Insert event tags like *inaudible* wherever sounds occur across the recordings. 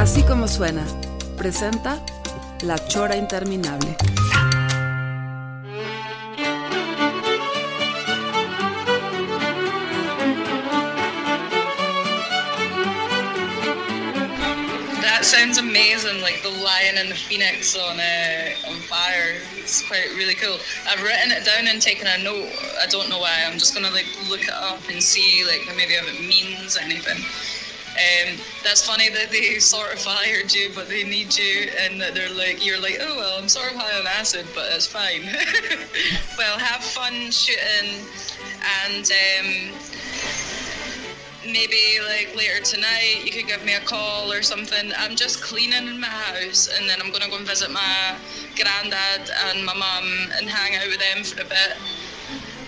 Así como suena, presenta La Chora Interminable. That sounds amazing, like the lion and the phoenix on uh, on fire. It's quite really cool. I've written it down and taken a note. I don't know why. I'm just gonna like look it up and see like maybe if it means anything. Um, that's funny that they sort of fired you, but they need you, and that they're like, you're like, oh well, I'm sort of high on acid, but it's fine. *laughs* well, have fun shooting, and um, maybe like later tonight you could give me a call or something. I'm just cleaning in my house, and then I'm gonna go and visit my granddad and my mum and hang out with them for a bit.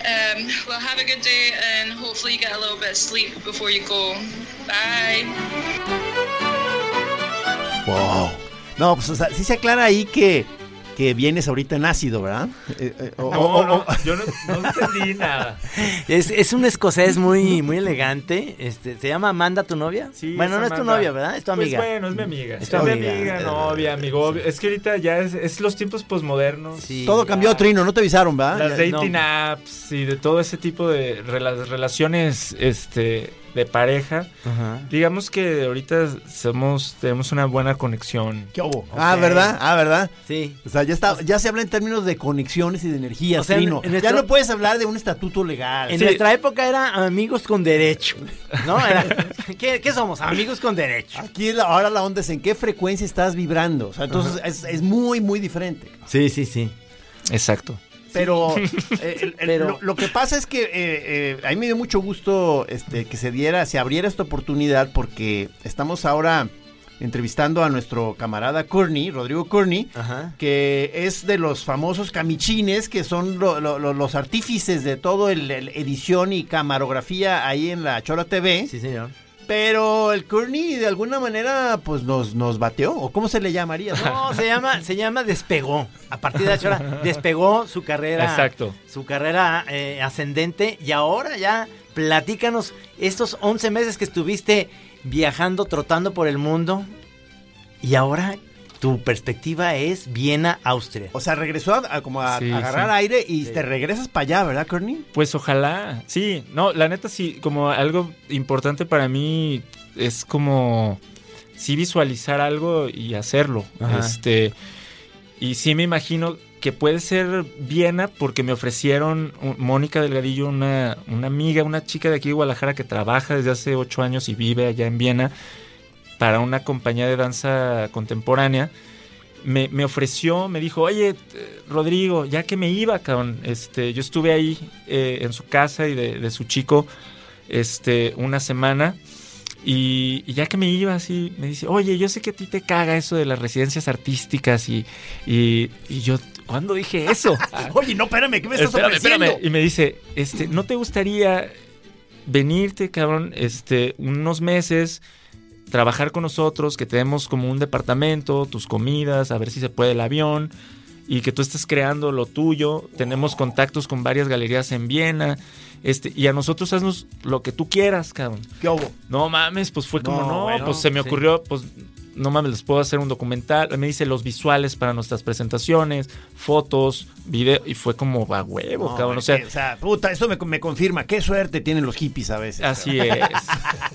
Um, well, have a good day, and hopefully you get a little bit of sleep before you go. Bye. Wow. No, pues o sea, sí se aclara ahí que, que vienes ahorita en ácido, ¿verdad? Eh, eh, No, no, yo no, no entendí nada. *laughs* Es, es un escocés muy, muy elegante. Este, ¿Se llama Amanda tu novia? Sí, bueno, no es tu novia, ¿verdad? Es tu amiga. Pues bueno, es mi amiga. Es Es, tu mi amiga. amiga, novia, amigo. Es que ahorita ya es, es los tiempos posmodernos. Sí. todo cambió, Trino, no te avisaron, ¿verdad? Las Ya- dating apps y de todo ese tipo de rela- relaciones este, de pareja. Ajá. Digamos que ahorita somos, tenemos una buena conexión. ¿Qué hubo? Ah. ¿verdad? Ah, ¿verdad? Sí. O sea, ya está, ya se habla en términos de conexiones y de energías, O sea, en- Ya no puedes hablar de un estatuto legal. En Sí. nuestra época era amigos con derecho. ¿No? Era- *laughs* ¿qué, qué somos? Amigos con derecho. Aquí la- ahora la onda es en qué frecuencia estás vibrando. O sea, entonces es, es muy, muy diferente. Sí, sí, sí. Exacto. Pero, eh, *laughs* el- el- Pero- Lo, lo que pasa es que eh, eh, a mí me dio mucho gusto este, que se diera, se abriera esta oportunidad porque estamos ahora entrevistando a nuestro camarada Courtney, Rodrigo Courtney, Ajá. que es de los famosos camichines, que son lo- lo- lo- los artífices de todo el, el edición y camarografía ahí en la Chola TV. Sí, señor. Pero el Courtney de alguna manera pues nos, nos bateó, o cómo se le llamaría. ¿no? Se llama, se llama Despegó. A partir de ahora despegó su carrera. Exacto. Su carrera eh, ascendente. Y ahora ya platícanos estos 11 meses que estuviste viajando, trotando por el mundo. Y ahora tu perspectiva es Viena, Austria. O sea, regresó a, a como a, Sí, a agarrar sí. aire y te regresas para allá, ¿verdad, Courtney? Pues ojalá. Sí, no, la neta sí, como algo importante para mí es como sí visualizar algo y hacerlo. Ajá. Este y sí me imagino que puede ser Viena porque me ofrecieron Mónica Delgadillo, una, una amiga, una chica de aquí de Guadalajara que trabaja desde hace ocho años y vive allá en Viena para una compañía de danza contemporánea. Me, me ofreció, me dijo, oye, eh, Rodrigo, ya que me iba, cabrón, este, yo estuve ahí eh, en su casa y de, de su chico este, una semana. Y, y ya que me iba así, me dice, oye, yo sé que a ti te caga eso de las residencias artísticas y, y, y yo, ¿cuándo dije eso? *laughs* Oye, no, espérame, ¿qué me estás Espérame, ofreciendo? espérame. Y me dice, este, ¿no te gustaría venirte, cabrón, este, unos meses, trabajar con nosotros, que te demos como un departamento, tus comidas, a ver si se puede el avión, y que tú estés creando lo tuyo? Tenemos contactos con varias galerías en Viena, este, y a nosotros haznos lo que tú quieras, cabrón. ¿Qué hubo? No mames, pues fue como, No, no, bueno, pues se me sí. ocurrió, pues no mames, les puedo hacer un documental. Me dice los visuales para nuestras presentaciones, fotos, video, y fue como a huevo, No, cabrón. O sea, que, o sea, puta, eso me, me confirma. Qué suerte tienen los hippies a veces. así es. *laughs*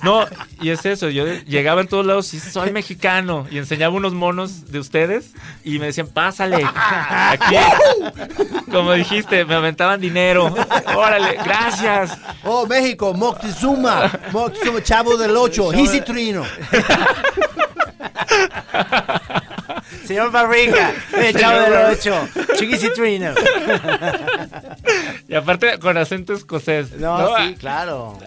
No, y es eso, yo llegaba en todos lados y soy mexicano, y enseñaba unos monos de ustedes, y me decían, pásale, *laughs* aquí. Como dijiste, me aventaban dinero. Órale, gracias. Oh, México, Moctezuma, Moctezuma, Chavo del Ocho, Easy Trino. *laughs* Señor Barriga, el chavo del 8, Chiquisitrino. Y aparte con acento escocés. No, ¿no? sí, claro.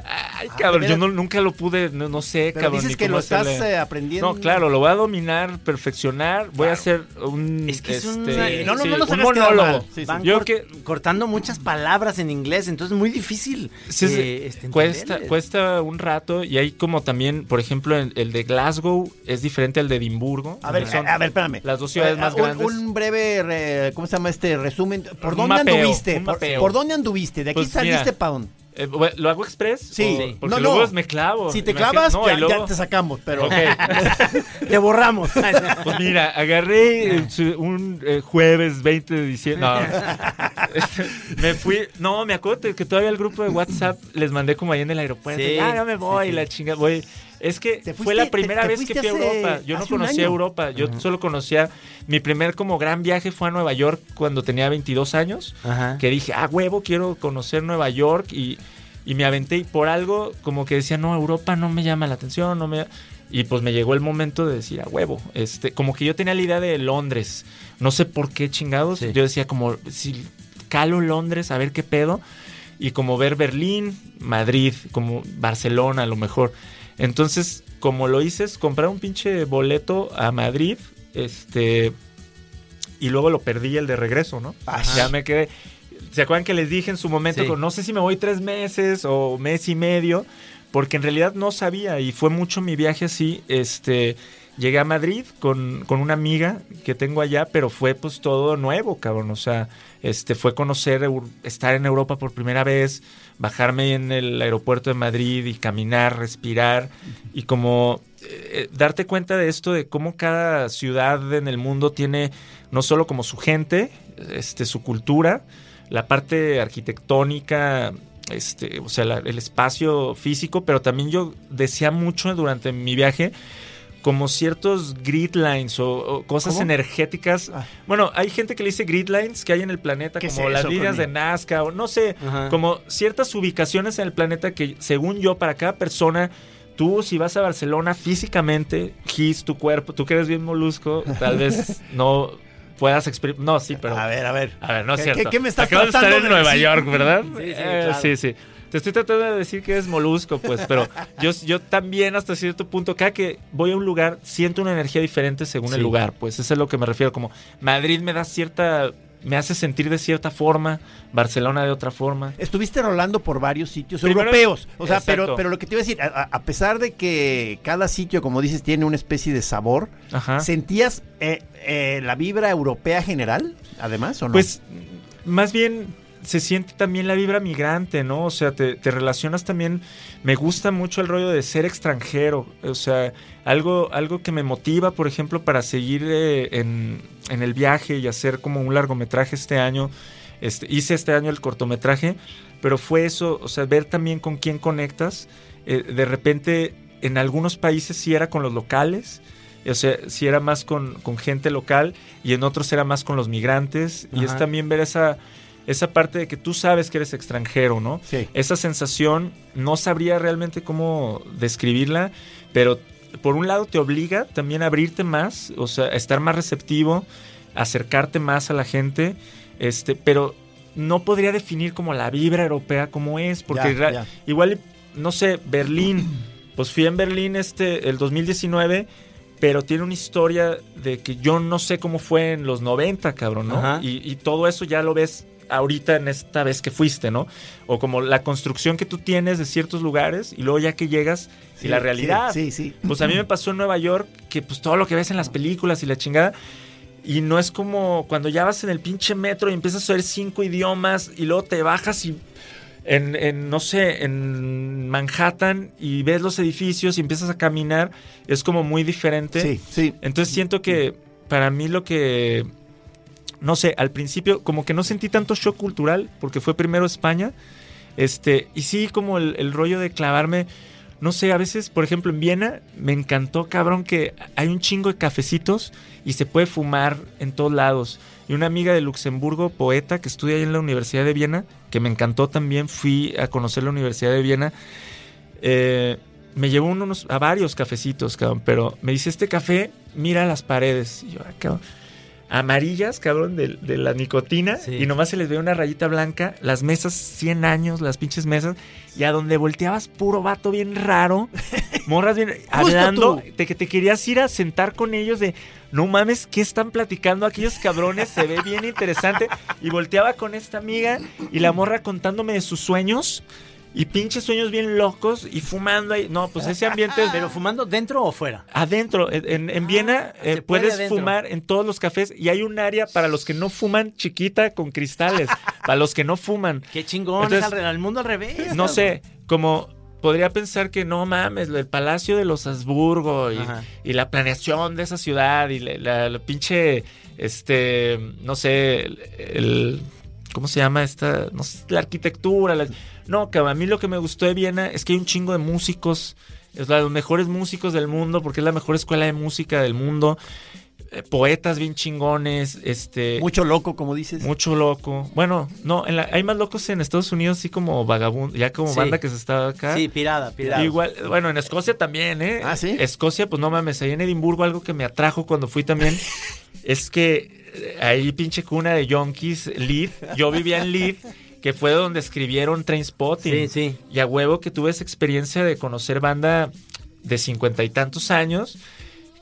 Ay, Ah, cabrón, yo no, nunca lo pude, no, no sé, Pero cabrón. dices que lo estás eh, aprendiendo. No, claro, lo voy a dominar, perfeccionar. Voy a hacer un. Es que es un- este, no, no, sí, no los un monólogo. mal. Sí, sí. Van Yo cort- que cortando muchas palabras en inglés, entonces es muy difícil. Sí, sí, eh, este, cuesta, entenderles. cuesta un rato y hay como también, por ejemplo, el, el de Glasgow es diferente al de Edimburgo. A ver, Son a ver, espérame. Las dos ciudades Eh, más un, grandes. Un breve, re- ¿cómo se llama este resumen? ¿Por Un dónde mapeo, anduviste? un ¿Por, mapeo. por dónde anduviste? ¿De aquí Pues, saliste para dónde? Eh, ¿Lo hago express? Sí. O- Porque No, luego no. me clavo. Si te clavas, no, ya, luego- ya te sacamos, pero... Ok. *laughs* Te borramos. *laughs* Pues mira, agarré un eh, jueves 20 de diciembre. No. *laughs* Este, me fui. No, me acuerdo que todavía el grupo de WhatsApp les mandé como ahí en el aeropuerto. Sí, ah, ya me voy, sí, sí. la chinga, voy. Es que fue la primera te vez que fui a Europa. Yo no conocía. Europa. Yo solo conocía. Mi primer como gran viaje fue a Nueva York cuando tenía 22 años. Ajá. Que dije, ah, huevo, quiero conocer Nueva York. Y, y me aventé y por algo como que decía, no, Europa no me llama la atención, no me... Y pues me llegó el momento de decir, a huevo, este, como que yo tenía la idea de Londres, no sé por qué chingados, Sí. yo decía como, si calo Londres, a ver qué pedo, y como ver Berlín, Madrid, como Barcelona a lo mejor. Entonces, como lo hice, es comprar un pinche boleto a Madrid, este, y luego lo perdí el de regreso, ¿no? Ajá. Ya me quedé. ¿Se acuerdan que les dije en su momento, Sí. que no sé si me voy tres meses o mes y medio? Porque en realidad no sabía y fue mucho mi viaje así. Este, llegué a Madrid con, con una amiga que tengo allá, pero fue pues todo nuevo, cabrón. O sea, este, fue conocer, estar en Europa por primera vez, bajarme en el aeropuerto de Madrid y caminar, respirar y como eh, darte cuenta de esto, de cómo cada ciudad en el mundo tiene no solo como su gente, este, su cultura, la parte arquitectónica, este, o sea, la- el espacio físico, pero también yo decía mucho durante mi viaje como ciertos grid lines o, o cosas ¿Cómo? energéticas. Ah. Bueno, hay gente que le dice grid lines que hay en el planeta, ¿Qué es como las líneas de Nazca, o no sé, Ajá. como ciertas ubicaciones en el planeta que, según yo, para cada persona, tú si vas a Barcelona físicamente, Gis, tu cuerpo, tú que eres bien molusco, tal vez *laughs* no puedas experimentar. No, sí, pero. A ver, a ver. A ver, no es ¿Qué- cierto. qué- qué me estás Acabas de estar en Nueva decir? York, ¿verdad? Sí, sí, Eh, claro. sí, sí. Te estoy tratando de decir que eres molusco, pues, pero yo, yo también hasta cierto punto, cada que voy a un lugar, siento una energía diferente según el lugar, pues, eso es a lo que me refiero, como Madrid me da cierta, me hace sentir de cierta forma, Barcelona de otra forma. Estuviste rolando por varios sitios Primero- europeos. O sea, Exacto. pero, pero lo que te iba a decir, a, a- a pesar de que cada sitio, como dices, tiene una especie de sabor, Ajá. ¿sentías eh, eh, la vibra europea general, además, o no? Pues más bien se siente también la vibra migrante, ¿no? O sea, te, te relacionas también, me gusta mucho el rollo de ser extranjero, o sea, algo, algo que me motiva, por ejemplo, para seguir eh, en, en el viaje y hacer como un largometraje este año. Este, hice este año el cortometraje, pero fue eso, o sea, ver también con quién conectas. Eh, de repente, en algunos países sí era con los locales, o sea, sí era más con, con gente local y en otros era más con los migrantes. Y es también ver esa, esa parte de que tú sabes que eres extranjero, ¿no? Sí. Esa sensación, no sabría realmente cómo describirla, pero por un lado te obliga también a abrirte más, o sea, a estar más receptivo, acercarte más a la gente, este, pero no podría definir como la vibra europea como es, porque Ya, ra- ya. igual, no sé, Berlín, *clears throat* pues fui en Berlín este, el 2019, pero tiene una historia de que yo no sé cómo fue en los 90, cabrón, ¿no? Y todo eso ya lo ves ahorita en esta vez que fuiste, ¿no? O como la construcción que tú tienes de ciertos lugares y luego ya que llegas y Sí, la realidad. Sí, sí. sí. Pues a mí me pasó en Nueva York que pues todo lo que ves en las películas y la chingada. Y no es como cuando ya vas en el pinche metro y empiezas a oír cinco idiomas y luego te bajas y en, en, no sé, en Manhattan y ves los edificios y empiezas a caminar. Es como muy diferente. Sí, sí. Entonces siento que para mí lo que, no sé, al principio como que no sentí tanto shock cultural porque fue primero España. Este, y sí como el, rollo de clavarme, no sé, a veces, por ejemplo, en Viena me encantó, cabrón, que hay un chingo de cafecitos y se puede fumar en todos lados. Y una amiga de Luxemburgo, poeta, que estudia ahí en la Universidad de Viena, que me encantó también, fui a conocer la Universidad de Viena, eh, me llevó unos, a varios cafecitos, cabrón, pero me dice, este café, mira las paredes. Y yo, "Ah, cabrón". Amarillas, cabrón, de, de la nicotina. Sí. Y nomás se les ve una rayita blanca. Las mesas, 100 años, las pinches mesas. Y a donde volteabas, puro vato bien raro. *laughs* Morras bien. hablando tú. de que te querías ir a sentar con ellos de. No mames, ¿qué están platicando aquellos cabrones? Se ve bien interesante. Y volteaba con esta amiga y la morra contándome de sus sueños. Y pinches sueños bien locos y fumando ahí. No, pues ese ambiente es *laughs* ¿Pero fumando dentro o fuera? Adentro, en, en Viena eh, se puede puedes adentro. fumar en todos los cafés y hay un área para los que no fuman chiquita con cristales, *laughs* para los que no fuman. Qué chingón, Entonces, es al, al mundo al revés. No sé, como podría pensar que no mames, el Palacio de los Habsburgo y, la planeación de esa ciudad y la, la- la pinche, este, no sé, el, el- ¿cómo se llama esta? No sé, la arquitectura. la- no, cabrón, a mí lo que me gustó de Viena es que hay un chingo de músicos, es la de los mejores músicos del mundo porque es la mejor escuela de música del mundo. eh, Poetas bien chingones, este... Mucho loco, como dices. Mucho loco. Bueno, no, en la- hay más locos en Estados Unidos, sí como vagabundo, ya como Sí. banda que se está acá. Sí, pirada, pirada. Igual, bueno, en Escocia también, ¿eh? Ah, ¿sí? Escocia, pues no mames, ahí en Edimburgo algo que me atrajo cuando fui también *laughs* es que eh, ahí pinche cuna de yonkis, Leith, yo vivía en Leith, que fue donde escribieron Trainspotting. sí. Y a huevo que tuve esa experiencia de conocer banda de cincuenta y tantos años,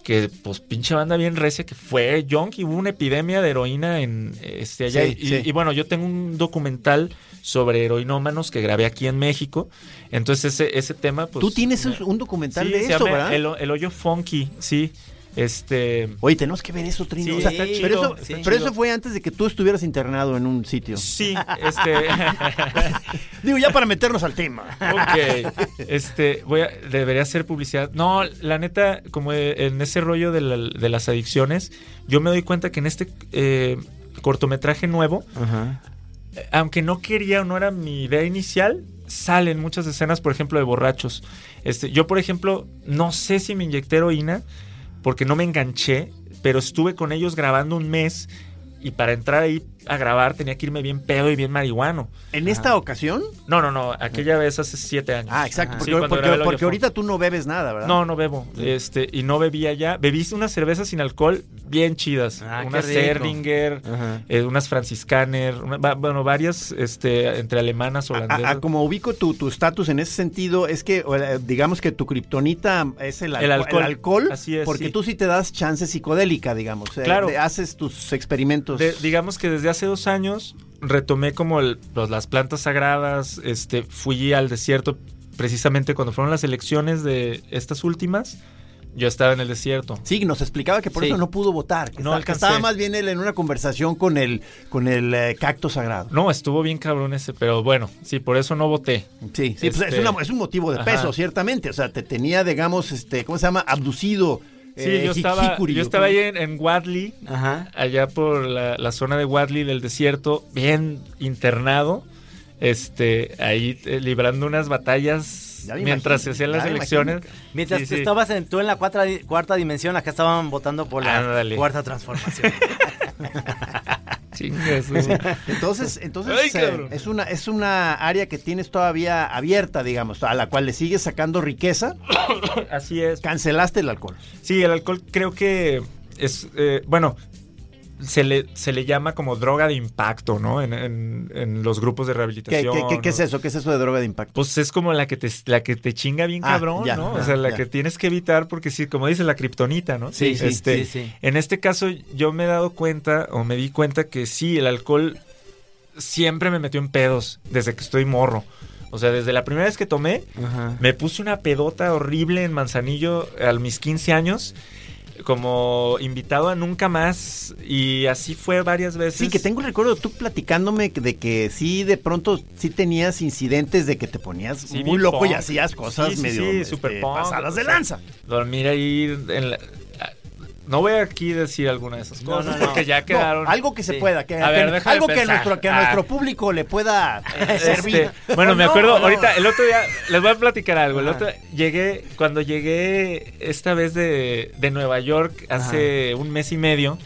que pues pinche banda bien recia, que fue yonki, hubo una epidemia de heroína en este allá. Sí, y, y bueno, yo tengo un documental sobre heroinómanos que grabé aquí en México. Entonces ese, ese tema, pues... Tú tienes me- un documental de eso, llama ¿verdad? El, el hoyo funky, sí. Este... Oye, tenemos que ver eso, Trino. Sí, O sea, está chido, pero eso, está pero chido. eso fue antes de que tú estuvieras internado en un sitio. Sí, este... *laughs* Digo, ya para meternos al tema. Ok, este, voy a, debería hacer publicidad. No, la neta, como en ese rollo de, la- de las adicciones, yo me doy cuenta que en este eh, cortometraje nuevo, aunque no quería o no era mi idea inicial, salen muchas escenas, por ejemplo, de borrachos. Este, yo, por ejemplo, no sé si me inyecté heroína porque no me enganché, pero estuve con ellos grabando un mes y para entrar ahí a grabar tenía que irme bien pedo y bien marihuano. ¿En esta ocasión? No, no, no, aquella vez hace siete años. Ah, exacto. Porque, porque- ahorita tú no bebes nada, ¿verdad? No, no bebo. Este, y no bebía ya. Bebí unas cervezas sin alcohol bien chidas. Ah, unas. Serdinger, eh, unas Franciscaner, una- bueno, varias este, entre alemanas, holandesas. a- a como ubico tu tu estatus en ese sentido, es que eh, digamos que tu kriptonita es el, El alco- alcohol. el alcohol, Así es, porque sí. tú sí te das chance psicodélica, digamos. eh, Claro. haces tus experimentos. De- digamos que desde hace dos años retomé como el- los- las plantas sagradas, este, fui al desierto precisamente cuando fueron las elecciones de estas últimas. Yo estaba en el desierto. Sí, nos explicaba que por Sí. eso no pudo votar. Que, No alcancé. estaba más bien él en una conversación con el, con el eh, cacto sagrado. No, estuvo bien cabrón ese, pero bueno, sí, por eso no voté. Sí, sí, pues, Este- es, una- es un motivo de Ajá. peso, ciertamente. O sea, te tenía, digamos, este, ¿cómo se llama? Abducido. Sí, eh, yo estaba, yo ¿o estaba ahí en, en Wadley, Ajá. allá por la, la zona de Wadley del desierto, bien internado, este, ahí eh, librando unas batallas mientras se hacían las elecciones. imagino. Mientras Sí, tú sí. estabas en, tú en la cuarta, cuarta dimensión, acá estaban votando por la cuarta transformación. *laughs* Chingas. Entonces, entonces Ay, eh, es una es una área que tienes todavía abierta, digamos, a la cual le sigues sacando riqueza. *coughs* Así es. Cancelaste el alcohol. Sí, el alcohol creo que es, eh, bueno, se le, se le llama como droga de impacto, ¿no? En, en- en los grupos de ¿Qué, rehabilitación. qué- qué- qué es eso? ¿Qué es eso de droga de impacto? Pues es como la que te, la que te chinga bien Ah, cabrón, ya, ¿no? ya, o sea, la ya. que tienes que evitar porque sí, como dice la kriptonita, ¿no? Sí, sí, Este, sí, sí. En este caso yo me he dado cuenta o me di cuenta que sí, el alcohol siempre me metió en pedos desde que estoy morro. O sea, desde la primera vez que tomé, Ajá. me puse una pedota horrible en Manzanillo a mis 15 años, como invitado a nunca más, y así fue varias veces. Sí, que tengo el recuerdo tú platicándome de que sí, de pronto sí tenías incidentes de que te ponías Sí, muy loco y hacías cosas Sí, medio sí, este, super punk, pasadas de lanza. Dormir ahí en la... No voy aquí a decir alguna de esas No, cosas no, no. porque ya No, quedaron... algo que se Sí. pueda, que, A ver, que- algo que, nuestro, que a Ah. nuestro público le pueda eh, servir. Este, bueno, me No, acuerdo, no. ahorita, el otro día, les voy a platicar algo. El Ajá. otro llegué, cuando llegué esta vez de, de Nueva York, hace un mes y medio,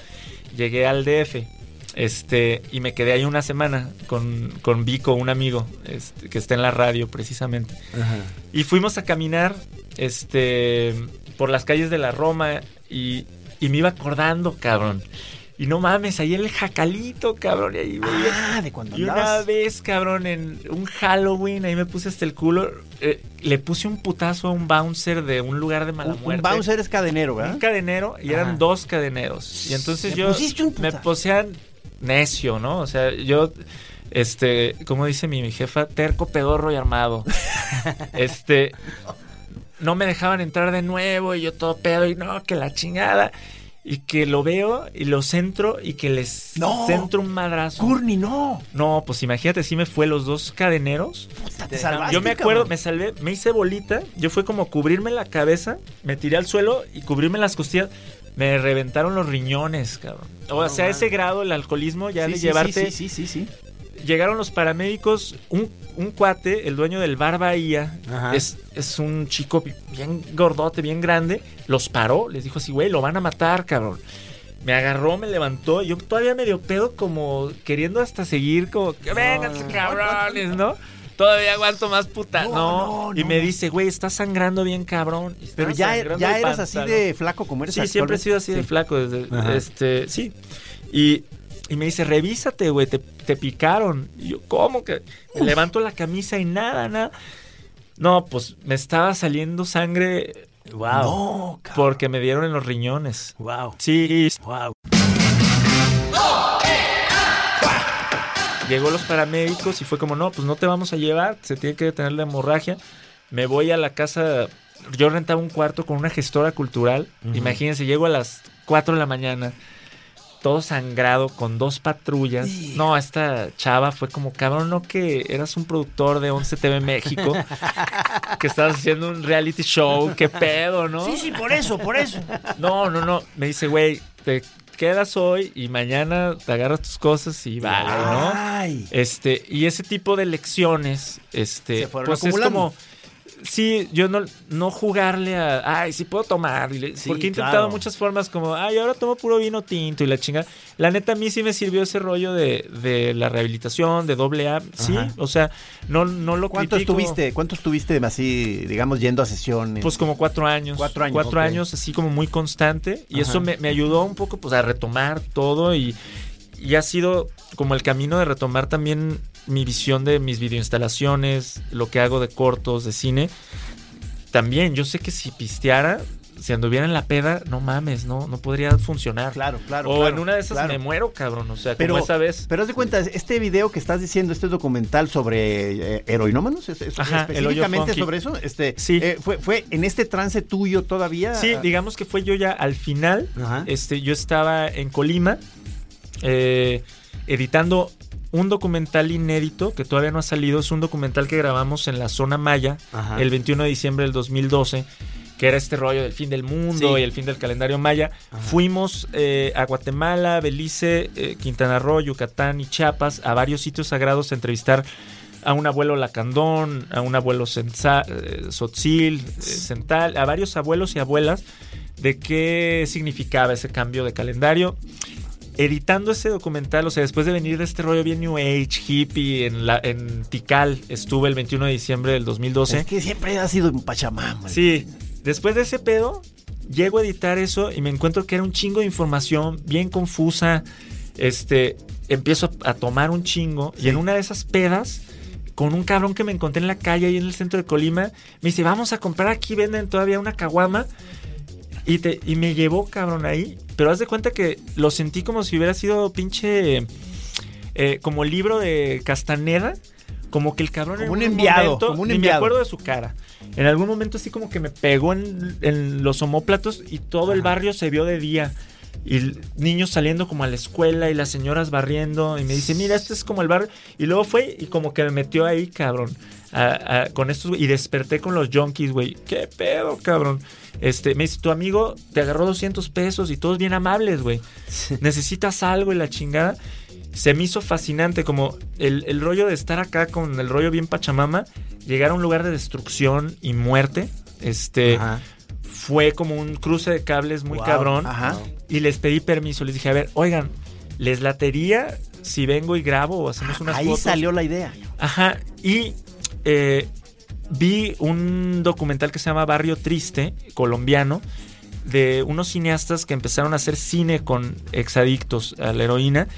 llegué al DF. Este, y me quedé ahí una semana con, con Vico, un amigo, este, que está en la radio precisamente. Y fuimos a caminar, este, por las calles de la Roma y, y me iba acordando, cabrón. Y no mames, ahí el jacalito, cabrón. Y ahí veía- Ah, de cuando y una vez, cabrón, en un Halloween, ahí me puse hasta el culo. eh, le puse un putazo a un bouncer de un lugar de mala Un, un muerte. bouncer es cadenero, ¿verdad? Un cadenero y eran dos cadeneros. Y entonces yo pusiste un me posean necio, ¿no? O sea, yo, este, como dice mi, mi jefa, terco, pedorro y armado. *laughs* este, no me dejaban entrar de nuevo y yo todo pedo y no, que la chingada. Y que lo veo y lo centro y que les No. centro un madrazo. Courtney, no. No, pues imagínate, sí me fue los dos cadeneros. Puta, te Yo salvaste, Yo me acuerdo, cabrón. me salvé, me hice bolita. Yo fue como cubrirme la cabeza, me tiré al suelo y cubrirme las costillas. Me reventaron los riñones, cabrón. O sea, a ese grado el alcoholismo ya Sí, de sí, llevarte. Sí, sí, sí, sí. Llegaron los paramédicos, un, un cuate, el dueño del bar Bahía, es, es un chico bien gordote, bien grande. Los paró, les dijo así, güey, lo van a matar, cabrón. Me agarró, me levantó, yo todavía medio pedo, como queriendo hasta seguir, como, que vénganse, cabrones, ¿no? Todavía aguanto más puta. No, No, no, y me dice, güey, estás sangrando bien, cabrón. Pero ya, ya eras así de flaco como eres Sí, siempre he sido así de flaco. Desde, este, sí. Y, y me dice, revísate, güey, te, te picaron. Y yo, ¿cómo que? Me levanto la camisa y nada, nada. No, pues me estaba saliendo sangre Wow. No, porque me dieron en los riñones. Wow. Sí, Wow. llegó los paramédicos y fue como, no, pues no te vamos a llevar, se tiene que detener la hemorragia. Me voy a la casa, yo rentaba un cuarto con una gestora cultural. Imagínense, llego a las 4 de la mañana, todo sangrado, con dos patrullas. No, esta chava fue como, cabrón, no que eras un productor de 11 TV México, *laughs* que estabas haciendo un reality show, qué pedo, ¿no? Sí, sí, por eso, por eso. No, no, no. Me dice, güey, te quedas hoy y mañana te agarras tus cosas y vale, ¿no? Ay. Este, y ese tipo de lecciones, este, Se fueron pues es como, sí, yo no, no jugarle a, ay, sí puedo tomar, Sí, porque he intentado claro. muchas formas como, ay, ahora tomo puro vino tinto y la chinga. La neta, a mí sí me sirvió ese rollo de, de la rehabilitación, de doble A, sí, Ajá. o sea, no, no lo ¿Cuánto critico. estuviste, cuánto estuviste así, digamos, yendo a sesiones? Pues como cuatro años. Cuatro años, Cuatro años, así como muy constante. Y Ajá. eso me, me ayudó un poco pues a retomar todo y, y ha sido como el camino de retomar también mi visión de mis videoinstalaciones, lo que hago de cortos, de cine. También, yo sé que si pisteara, si anduviera en la peda, no mames, no, no podría funcionar. Claro, claro. o claro, en una de esas claro. me muero, cabrón. O sea, Pero, como esa vez. pero haz de cuenta, este video que estás diciendo, este documental sobre eh, heroinómanos, ¿es, Ajá, específicamente sobre eso, este, Sí. eh, fue, fue en este trance tuyo todavía. Sí, digamos que fue yo ya al final. Ajá. Este, yo estaba en Colima eh, editando un documental inédito que todavía no ha salido. Es un documental que grabamos en la zona Maya Ajá. el 21 de diciembre del 2012, que era este rollo del fin del mundo Sí. y el fin del calendario Maya. Ajá. Fuimos eh, a Guatemala, Belice, eh, Quintana Roo, Yucatán y Chiapas a varios sitios sagrados a entrevistar a un abuelo lacandón, a un abuelo senza- eh, Sotzil, eh, Cental, a varios abuelos y abuelas de qué significaba ese cambio de calendario. Editando ese documental, o sea, después de venir de este rollo bien New Age, hippie, en, la, en Tikal, estuve el 21 de diciembre del 2012. Es que siempre ha sido en Pachamama. Sí, después de ese pedo, llego a editar eso y me encuentro que era un chingo de información bien confusa. Este, empiezo a, a tomar un chingo y en una de esas pedas, con un cabrón que me encontré en la calle ahí en el centro de Colima, me dice, vamos a comprar aquí, venden todavía una caguama. Y, te, y me llevó, cabrón, ahí. Pero haz de cuenta que lo sentí como si hubiera sido pinche. eh, como libro de Castaneda. Como que el cabrón Como en un enviado, momento, como un ni enviado. me acuerdo de su cara. En algún momento así como que me pegó en, en los homóplatos y todo el barrio se vio de día. Y niños saliendo como a la escuela y las señoras barriendo. Y me dice, mira, este es como el barrio. Y luego fue y como que me metió ahí, cabrón. a- a- con estos, y desperté con los junkies, güey. ¿Qué pedo, cabrón? Este, me dice, tu amigo te agarró 200 pesos y todos bien amables, güey. Necesitas algo y la chingada. Se me hizo fascinante como el, el rollo de estar acá con el rollo bien pachamama, llegar a un lugar de destrucción y muerte. Este, Ajá. Fue como un cruce de cables muy Wow, cabrón. Ajá. Y les pedí permiso. Les dije, a ver, oigan, ¿les latería si vengo y grabo o hacemos unas Ahí fotos? salió la idea. Ajá. Y eh, vi un documental que se llama Barrio Triste, colombiano, de unos cineastas que empezaron a hacer cine con exadictos a la heroína.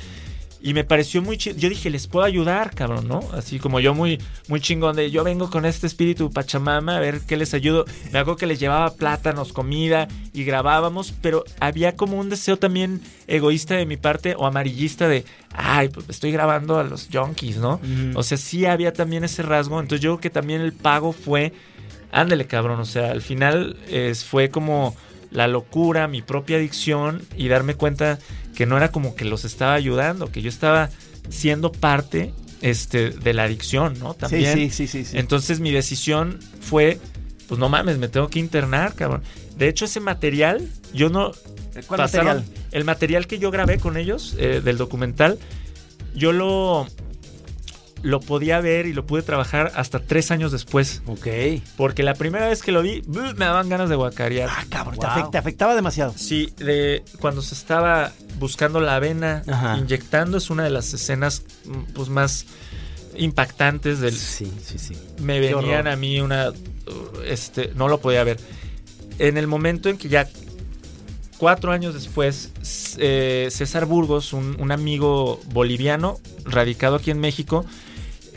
Y me pareció muy chido. Yo dije, les puedo ayudar, cabrón, ¿no? Así como yo muy, muy chingón de yo vengo con este espíritu Pachamama a ver qué les ayudo. Me hago que les llevaba plátanos, comida y grabábamos, pero había como un deseo también egoísta de mi parte o amarillista de, ay, pues estoy grabando a los junkies, ¿no? O sea, sí había también ese rasgo. Entonces yo creo que también el pago fue, ándale, cabrón. O sea, al final fue como la locura, mi propia adicción y darme cuenta que no era como que los estaba ayudando, que yo estaba siendo parte este, de la adicción, ¿no? También. Sí, sí, sí, sí, Entonces mi decisión fue, pues no mames, me tengo que internar, cabrón. De hecho, ese material, yo no... ¿Cuál pasaron- material? El material que yo grabé con ellos, eh, del documental, yo lo, lo podía ver y lo pude trabajar hasta tres años después. Ok. Porque la primera vez que lo vi, me daban ganas de guacarear. Ah, cabrón, te, Wow. te afectaba demasiado. Sí, de cuando se estaba buscando la avena, Ajá. inyectando, es una de las escenas mm, pues más impactantes del... Sí, sí, sí. Me Qué venían horror. a mí una... Este, no lo podía ver. En el momento en que ya cuatro años después, eh, César Burgos, un, un amigo boliviano radicado aquí en México,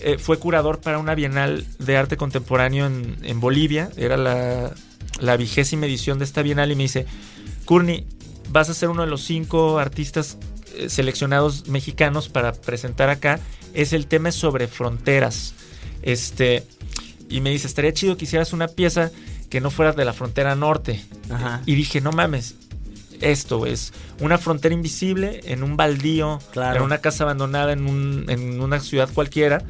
eh, fue curador para una Bienal de Arte Contemporáneo en, en Bolivia. Era la, la vigésima edición de esta Bienal y me dice, Courtney, vas a ser uno de los cinco artistas eh, seleccionados mexicanos para presentar acá. Es el tema sobre fronteras. Este, y me dice, estaría chido que hicieras una pieza que no fuera de la frontera norte. Ajá. Y dije, no mames, esto es una frontera invisible en un baldío, Claro. en una casa abandonada, en, un- en una ciudad cualquiera.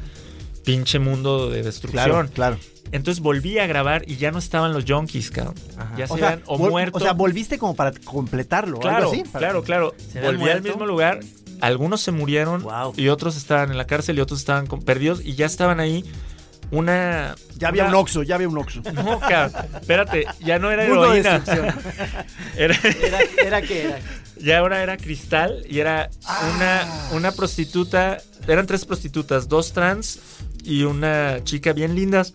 Pinche mundo de destrucción. Claro, claro. Entonces volví a grabar y ya no estaban los junkies, cabrón. Ajá. Ya se O sea, habían o sea, volviste como para completarlo. Claro, algo así, para- claro, claro. ¿Se habían Volví al mismo lugar. Algunos se murieron Wow. y otros estaban en la cárcel y otros estaban con- perdidos y ya estaban ahí una... Ya había una- un Oxxo, ya había un Oxxo. *laughs* No, cabrón. Espérate, ya no era Mundo de heroína. *laughs* Era, ¿Era, era qué era? ya ahora era cristal y era una, una prostituta. Eran tres prostitutas, dos trans y una chica bien lindas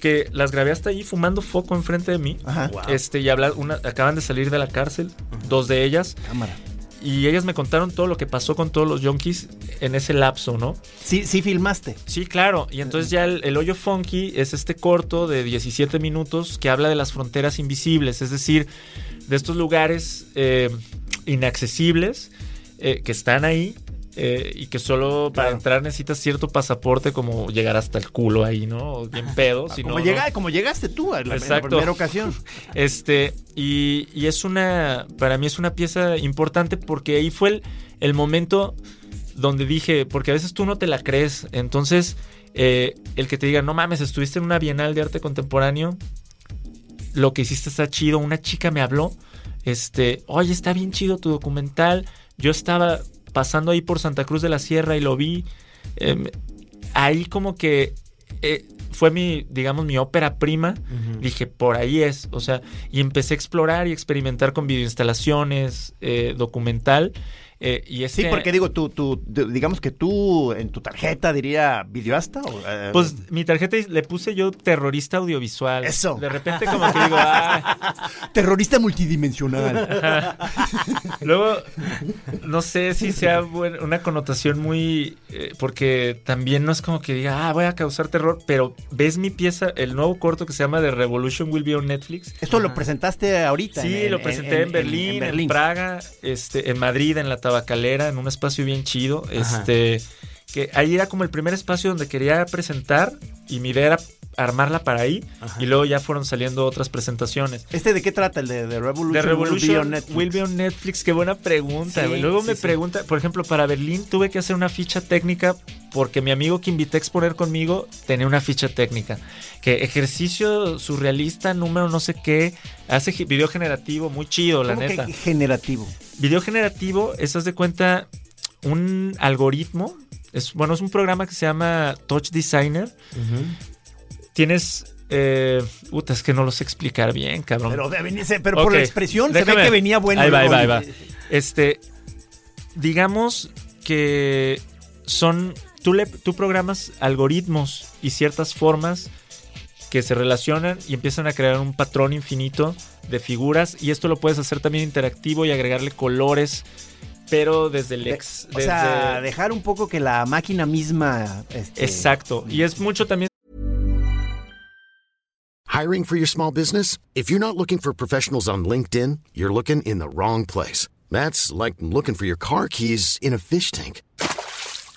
que las grabé hasta ahí fumando foco enfrente de mí. Ajá. Wow. Este, y habla, una, acaban de salir de la cárcel, dos de ellas. Cámara. Y ellas me contaron todo lo que pasó con todos los junkies en ese lapso, ¿no? Sí, sí filmaste. Sí, claro. Y entonces ya el, el hoyo funky es este corto de 17 minutos que habla de las fronteras invisibles, es decir, de estos lugares eh, inaccesibles eh, que están ahí eh, y que solo para Claro. entrar necesitas cierto pasaporte como llegar hasta el culo ahí, ¿no? O bien pedo. si como, no, llega- no. como llegaste tú en la, en la Exacto. primera ocasión. *laughs* Este, y, y es una, para mí es una pieza importante porque ahí fue el, el momento donde dije, porque a veces tú no te la crees, entonces eh, el que te diga, no mames, estuviste en una Bienal de Arte Contemporáneo, lo que hiciste está chido, una chica me habló, este, oye, está bien chido tu documental, yo estaba pasando ahí por Santa Cruz de la Sierra y lo vi, em, ahí como que eh, fue mi, digamos, mi ópera prima. Dije, por ahí es. O sea, y empecé a explorar y experimentar con videoinstalaciones, eh, documental. Eh, y Sí, porque digo, tú, tú, digamos que tú en tu tarjeta diría videoasta. O, eh, Pues mi tarjeta le puse yo terrorista audiovisual. Eso. De repente como que digo, ah, *laughs* terrorista multidimensional. *laughs* Luego, no sé si sea una connotación muy... eh, porque también no es como que diga, ah, voy a causar terror, pero ves mi pieza, el nuevo corto que se llama The Revolution Will Be on Netflix. Esto lo presentaste ahorita. Sí, lo presenté en, Berlín, en, Praga, este, en Madrid, en la Tabacalera, en un espacio bien chido. Este, que ahí era como el primer espacio donde quería presentar y mi idea era armarla para ahí y luego ya fueron saliendo otras presentaciones. ¿Este de qué trata? El de, de Revolution, The Revolution Will Be on Netflix. Will Be on Netflix, qué buena pregunta. Sí. Luego sí, me sí. pregunta, por ejemplo, para Berlín tuve que hacer una ficha técnica porque mi amigo que invité a exponer conmigo tenía una ficha técnica. Que ejercicio surrealista, número no sé qué, hace video generativo, muy chido, la ¿Cómo que neta. generativo. Video generativo, estás de cuenta un algoritmo. Es, bueno, es un programa que se llama Touch Designer. Tienes. Eh, puta, es que no lo sé explicar bien, cabrón. Pero, por la expresión se ve que venía bueno. Ahí va, ahí va, ahí va. Este, digamos que son, tú, le, tú programas algoritmos y ciertas formas que se relacionan y empiezan a crear un patrón infinito de figuras y esto lo puedes hacer también interactivo y agregarle colores pero desde el ex O sea, dejar un poco que la máquina misma. este, exacto y es mucho también Hiring for your small business? If you're not looking for professionals on LinkedIn, you're looking in the wrong place. That's like looking for your car keys in a fish tank.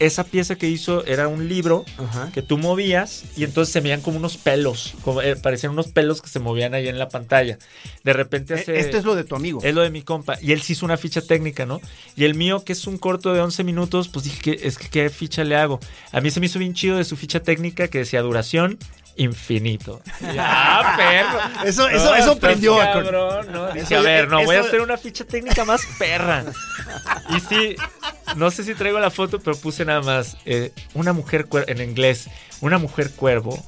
esa pieza que hizo era un libro Ajá. que tú movías y entonces se veían como unos pelos, como, eh, parecían unos pelos que se movían ahí en la pantalla. De repente eh, hace... Esto es lo de tu amigo. Es lo de mi compa. Y él sí hizo una ficha técnica, ¿no? Y el mío, que es un corto de 11 minutos, pues dije, que es que qué ficha le hago? A mí se me hizo bien chido de su ficha técnica que decía duración infinito. *laughs* ¡Ah, perro! Eso- eso- prendió a- cabrón, ¿no? Dije, a ver, no, voy a hacer una ficha técnica más perra. Y sí, no sé si traigo la foto, pero puse nada más eh, una mujer cuer- en inglés, una mujer cuervo,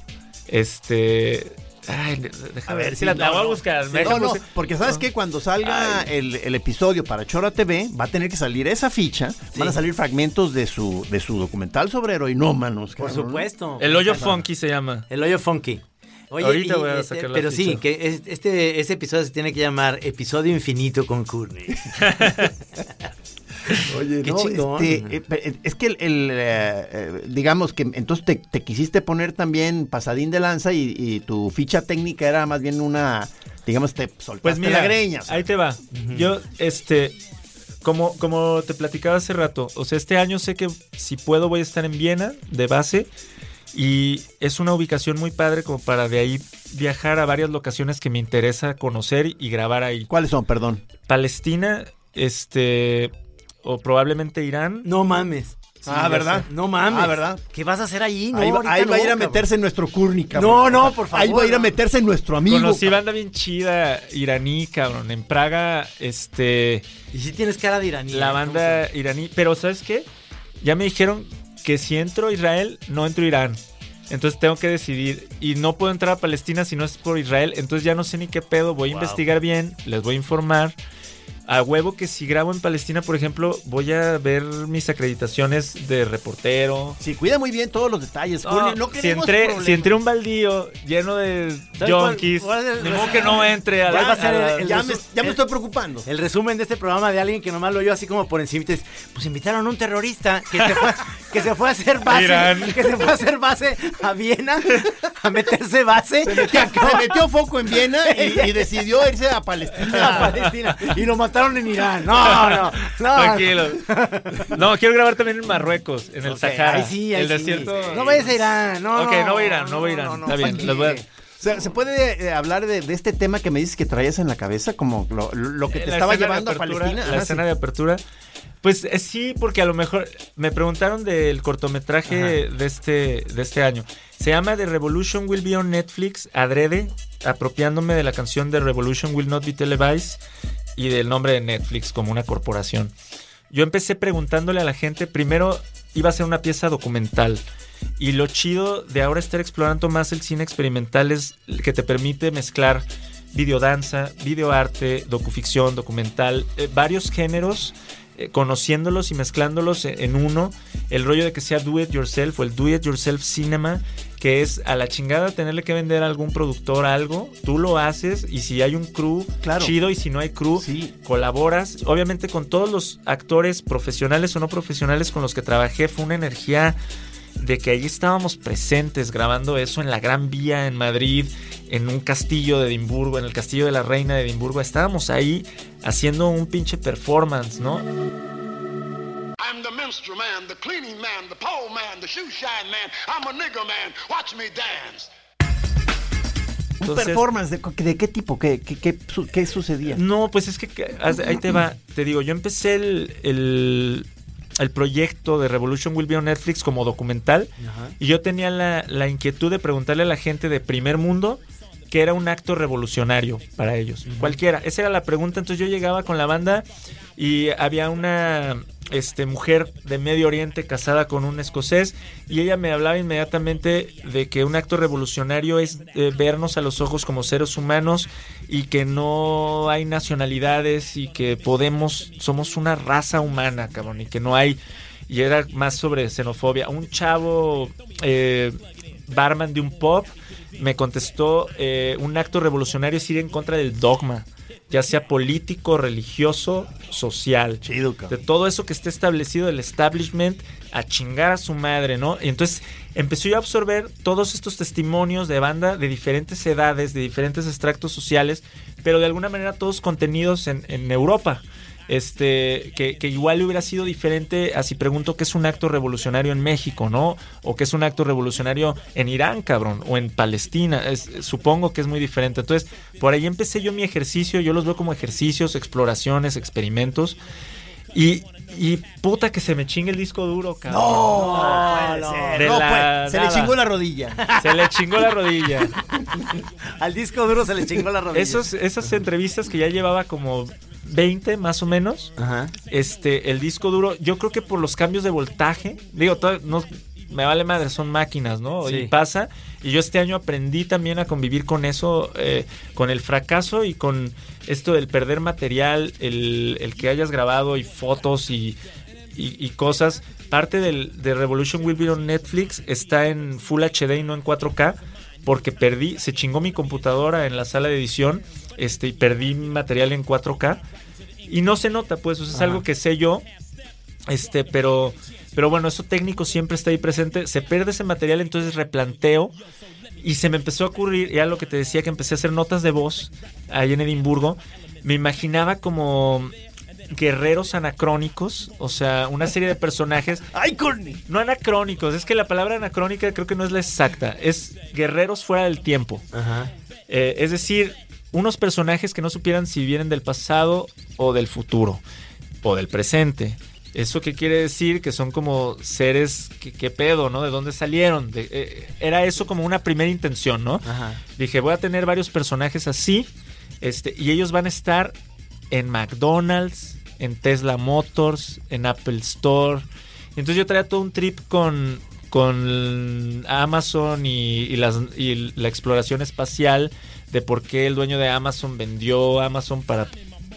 este... Ay, déjame ver, si la, la voy a buscar. No, no, porque sabes que cuando salga el, el episodio para Chora TV, va a tener que salir esa ficha. Van a salir fragmentos de su, de su documental sobre heroinómanos. Por cabrón. supuesto. El hoyo funky se llama. El hoyo funky. Oye, Ahorita y, voy a este, sacar la pero sí, que es- este, este episodio se tiene que llamar Episodio Infinito con Courtney. *laughs* *laughs* *laughs* Oye, Qué no, chingón. este, eh, pe- es que el, el, eh, eh, digamos que entonces te, te quisiste poner también pasadín de lanza y, y tu ficha técnica era más bien una, digamos, te soltaste Pues mira, la greña. ahí te va. Yo, este, como, como te platicaba hace rato, o sea, este año sé que si puedo voy a estar en Viena de base y es una ubicación muy padre como para de ahí viajar a varias locaciones que me interesa conocer y grabar ahí. ¿Cuáles son, perdón? Palestina, este, o probablemente Irán. No mames. Ah, ¿verdad? No mames. Ah, ¿verdad? ¿Qué vas a hacer allí? No, ahí va, ahí a ir a cabrón. meterse en nuestro Courtney, cabrón. No, no, por favor. Ahí va a ir a meterse en nuestro amigo. Conocí cabrón. banda bien chida, iraní, cabrón. En Praga, este... Y si tienes cara de iraní. La ¿eh? banda iraní. Pero ¿sabes qué? Ya me dijeron que si entro a Israel, no entro a Irán. Entonces tengo que decidir. Y no puedo entrar a Palestina si no es por Israel. Entonces ya no sé ni qué pedo. Voy a investigar bien. Les voy a informar. A huevo que si grabo en Palestina, por ejemplo, voy a ver mis acreditaciones de reportero. Sí, cuida muy bien todos los detalles. No, no si, entré, si entré un baldío lleno de ¿Sabes cuál- junkies, modo que no entre a ¿Cuál la, va a ser a la- el- el- ya, me, ya me el- estoy preocupando. El resumen de este programa de alguien que nomás lo oyó así como por encima. Pues invitaron a un terrorista que se fue, *laughs* que se fue a hacer base. Irán. Que se fue a hacer base a Viena. A meterse base. Se metió, se metió foco en Viena y, y decidió irse a Palestina. *laughs* a Palestina. Y lo mataron en Irán. No, no. no. *laughs* Tranquilo. *laughs* No, quiero grabar también en Marruecos, en el Sahara. ahí sí, ahí el sí. desierto. No vayas a Irán. No, Ok, no voy a Irán, no voy a Irán. Está bien, les voy a- O sea, ¿Se puede eh, hablar de, de este tema que me dices que traías en la cabeza? Como lo, lo que te La estaba llevando a Palestina. La Ajá, escena sí. de apertura. Pues eh, sí, porque a lo mejor me preguntaron del cortometraje de este, de este año. Se llama The Revolution Will Be on Netflix, adrede, apropiándome de la canción The Revolution Will Not Be Televised y del nombre de Netflix como una corporación. Yo empecé preguntándole a la gente, primero iba a ser una pieza documental. Y lo chido de ahora estar explorando más el cine experimental es que te permite mezclar videodanza, videoarte, docuficción, documental, eh, varios géneros, eh, conociéndolos y mezclándolos en, en uno. El rollo de que sea do it yourself o el do it yourself cinema, que es a la chingada tenerle que vender a algún productor algo, tú lo haces y si hay un crew, Claro. chido, y si no hay crew, Sí. colaboras. Obviamente con todos los actores profesionales o no profesionales con los que trabajé, fue una energía de que allí estábamos presentes grabando eso en la Gran Vía en Madrid, en un castillo de Edimburgo, en el castillo de la Reina de Edimburgo. Estábamos ahí haciendo un pinche performance, ¿no? I'm the minstrel man, the cleaning man, the pole man, the shoe shine man. I'm a nigger man. Watch me dance. Un performance, ¿de, de qué tipo? ¿Qué, qué, qué su- qué sucedía? No, pues es que ahí te va. Te digo, yo empecé el, el, el proyecto de Revolution Will Be on Netflix como documental y yo tenía la, la inquietud de preguntarle a la gente de primer mundo que era un acto revolucionario para ellos. Cualquiera. Esa era la pregunta. Entonces yo llegaba con la banda y había una este, mujer de Medio Oriente casada con un escocés y ella me hablaba inmediatamente de que un acto revolucionario es eh, vernos a los ojos como seres humanos y que no hay nacionalidades y que podemos, somos una raza humana, cabrón, y que no hay, y era más sobre xenofobia. Un chavo eh, barman de un pop me contestó eh, un acto revolucionario es ir en contra del dogma ya sea político, religioso, social. Chido, cabrón. De todo eso que esté establecido del establishment a chingar a su madre, ¿no? Y entonces empezó yo a absorber todos estos testimonios de banda de diferentes edades, de diferentes extractos sociales, pero de alguna manera todos contenidos en, en Europa este que, que, igual hubiera sido diferente a si pregunto qué es un acto revolucionario en México, ¿no? O qué es un acto revolucionario en Irán, cabrón, o en Palestina. Es, supongo que es muy diferente. Entonces, por ahí empecé yo mi ejercicio, yo los veo como ejercicios, exploraciones, experimentos. Y, y puta que se me chingue el disco duro, cabrón. No, no, De no, la pues, se le chingó la rodilla. Se le chingó la rodilla. *laughs* Al disco duro se le chingó la rodilla. Esos, esas entrevistas que ya llevaba como 20 más o menos. Ajá. Este, el disco duro, yo creo que por los cambios de voltaje, digo, todo- no, me vale madre, son máquinas, ¿no? Sí. Y pasa. Y yo este año aprendí también a convivir con eso, eh, con el fracaso y con esto del perder material, el, el que hayas grabado y fotos y, y- y cosas. Parte del, de Revolution Will Be on Netflix está en Full HD y no en 4K. Porque perdí, se chingó mi computadora en la sala de edición este, y perdí mi material en 4K. Y no se nota, pues, o sea, es Ajá. algo que sé yo. Este, pero, pero bueno, eso técnico siempre está ahí presente. Se pierde ese material, entonces replanteo. Y se me empezó a ocurrir, ya lo que te decía, que empecé a hacer notas de voz ahí en Edimburgo. Me imaginaba como guerreros anacrónicos, o sea, una serie de personajes. *laughs* ¡Ay, Courtney! No anacrónicos, es que la palabra anacrónica creo que no es la exacta. Es guerreros fuera del tiempo. Ajá. Eh, es decir, unos personajes que no supieran si vienen del pasado o del futuro o del presente. ¿Eso qué quiere decir? Que son como seres, que qué pedo, no? ¿De dónde salieron? De- eh, era eso como una primera intención, ¿no? Ajá. Dije, voy a tener varios personajes así, este, y ellos van a estar en McDonald's, en Tesla Motors, en Apple Store. Entonces yo traía todo un trip con, con Amazon y, y las, y la exploración espacial de por qué el dueño de Amazon vendió Amazon para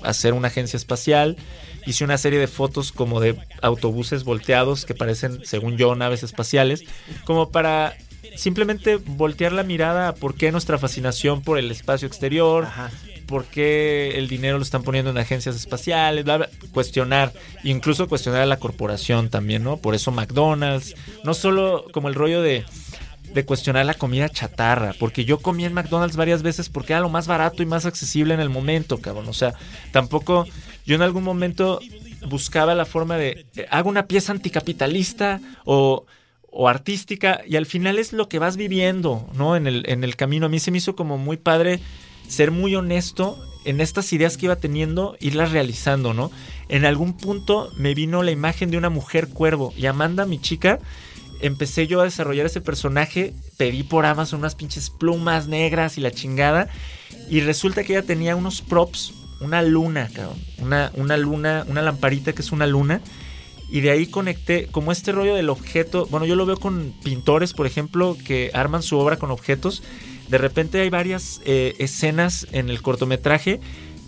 hacer una agencia espacial. Hice una serie de fotos como de autobuses volteados que parecen, según yo, naves espaciales, como para simplemente voltear la mirada a por qué nuestra fascinación por el espacio exterior, Ajá. por qué el dinero lo están poniendo en agencias espaciales, bla, bla, cuestionar, incluso cuestionar a la corporación también, ¿no? Por eso McDonald's, no solo como el rollo de, de cuestionar la comida chatarra, porque yo comí en McDonald's varias veces porque era lo más barato y más accesible en el momento, cabrón. O sea, tampoco yo en algún momento buscaba la forma de, eh, hago una pieza anticapitalista o o artística y al final es lo que vas viviendo, ¿no? En el, en el camino. A mí se me hizo como muy padre ser muy honesto en estas ideas que iba teniendo, irlas realizando, ¿no? En algún punto me vino la imagen de una mujer cuervo y Amanda, mi chica, empecé yo a desarrollar ese personaje, pedí por Amazon unas pinches plumas negras y la chingada y resulta que ella tenía unos props, una luna, cabrón, una, una luna, una lamparita que es una luna y de ahí conecté como este rollo del objeto. Bueno, yo lo veo con pintores, por ejemplo, que arman su obra con objetos. De repente hay varias eh, escenas en el cortometraje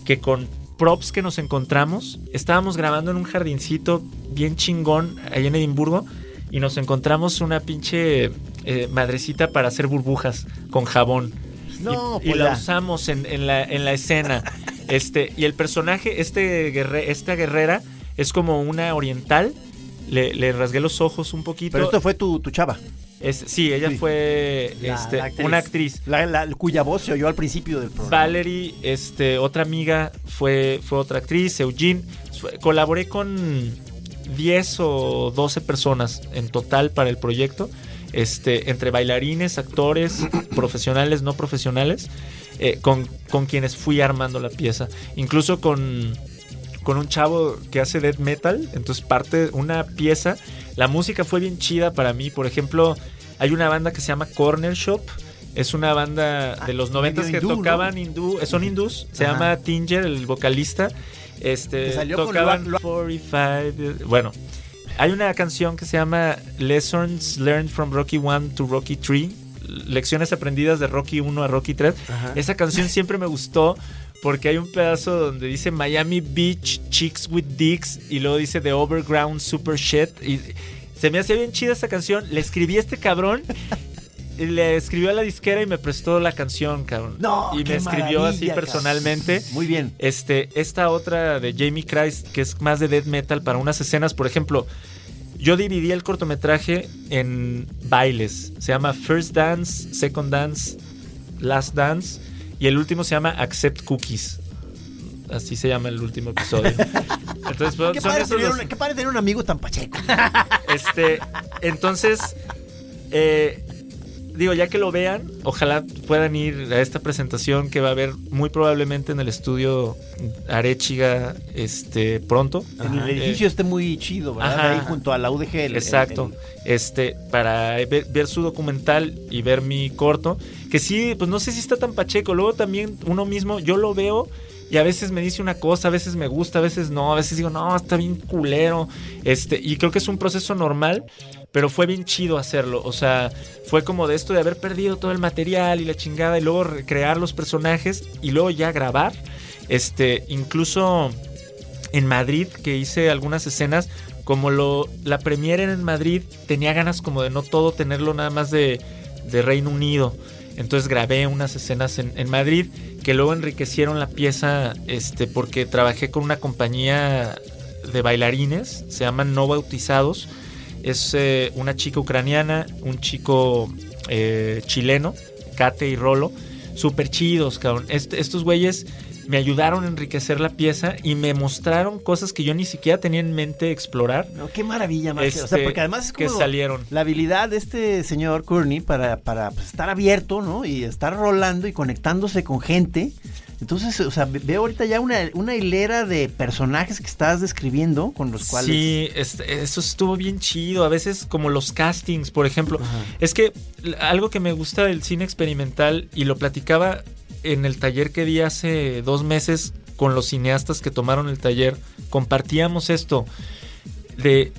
que con props que nos encontramos, estábamos grabando en un jardincito bien chingón ahí en Edimburgo y nos encontramos una pinche eh, madrecita para hacer burbujas con jabón. No, y, y pues la usamos en, en la, en la escena. *laughs* Este, y el personaje, este guerre- esta guerrera, es como una oriental. Le, le rasgué los ojos un poquito. Pero esto fue tu, tu chava. Es- sí, ella Sí. fue La- este, la actriz. una actriz. La, la- cuya voz se oyó al principio del programa. Valerie, este, otra amiga, fue, fue otra actriz, Eugene. Fue- Colaboré con 10 o 12 personas en total para el proyecto. Este, entre bailarines, actores, *clears throat* profesionales, no profesionales, eh, con, con quienes fui armando la pieza. Incluso con, con un chavo que hace death metal. Entonces parte una pieza. La música fue bien chida para mí. Por ejemplo, hay una banda que se llama Corner Shop. Es una banda de los noventas que hindú, ¿no? tocaban hindú, son hindús, se Ajá. llama Tinger, el vocalista. Este, salió con tocaban Lua- 45, bueno, hay una canción que se llama Lessons Learned from Rocky 1 to Rocky 3, lecciones aprendidas de Rocky 1 a Rocky 3. Ajá. Esa canción siempre me gustó porque hay un pedazo donde dice Miami Beach Chicks with Dicks y luego dice The Overground Super Shit y se me hacía bien chida esa canción. Le escribí a este cabrón le escribió a la disquera y me prestó la canción, cabrón. No, y me escribió así personalmente. Muy bien. Este, esta otra de Jamie Christ, que es más de death metal para unas escenas, por ejemplo, yo dividí el cortometraje en bailes. Se llama First Dance, Second Dance, Last Dance y el último se llama Accept Cookies. Así se llama el último episodio. *laughs* Entonces, pues, Qué son padre, tener los- un, qué padre tener un amigo tan pacheco. este, entonces, eh, digo, ya que lo vean, ojalá puedan ir a esta presentación que va a haber muy probablemente en el estudio Arechiga este, pronto. En el edificio esté muy chido, ¿verdad? Ajá. Ahí junto a la UDG. el- el- Exacto. el- Este, para ver, ver su documental y ver mi corto. Que sí, pues no sé si está tan pacheco. Luego también uno mismo, yo lo veo y a veces me dice una cosa, a veces me gusta, a veces no, a veces digo, no, está bien culero. Este, y creo que es un proceso normal, pero fue bien chido hacerlo. O sea, fue como de esto de haber perdido todo el material y la chingada, y luego recrear los personajes y luego ya grabar. Este, incluso en Madrid, que hice algunas escenas, como lo la premiere en Madrid, tenía ganas como de no todo tenerlo nada más de, de Reino Unido. Entonces grabé unas escenas en, en Madrid que luego enriquecieron la pieza este, porque trabajé con una compañía de bailarines, se llaman No Bautizados. Es eh, una chica ucraniana, un chico eh, chileno, Kate y Rolo. Súper chidos, cabrón. Este- estos güeyes me ayudaron a enriquecer la pieza y me mostraron cosas que yo ni siquiera tenía en mente explorar. No, qué maravilla, Marcelo. o sea, Este, porque además es que como salieron. la habilidad de este señor Courtney para, para pues, estar abierto, ¿no? Y estar rolando y conectándose con gente. Entonces, o sea, ve- veo ahorita ya una, una hilera de personajes que estás describiendo con los cuales... Sí, eso estuvo bien chido. A veces como los castings, por ejemplo. Es que algo que me gusta del cine experimental y lo platicaba en el taller que di hace dos meses con los cineastas que tomaron el taller, compartíamos esto de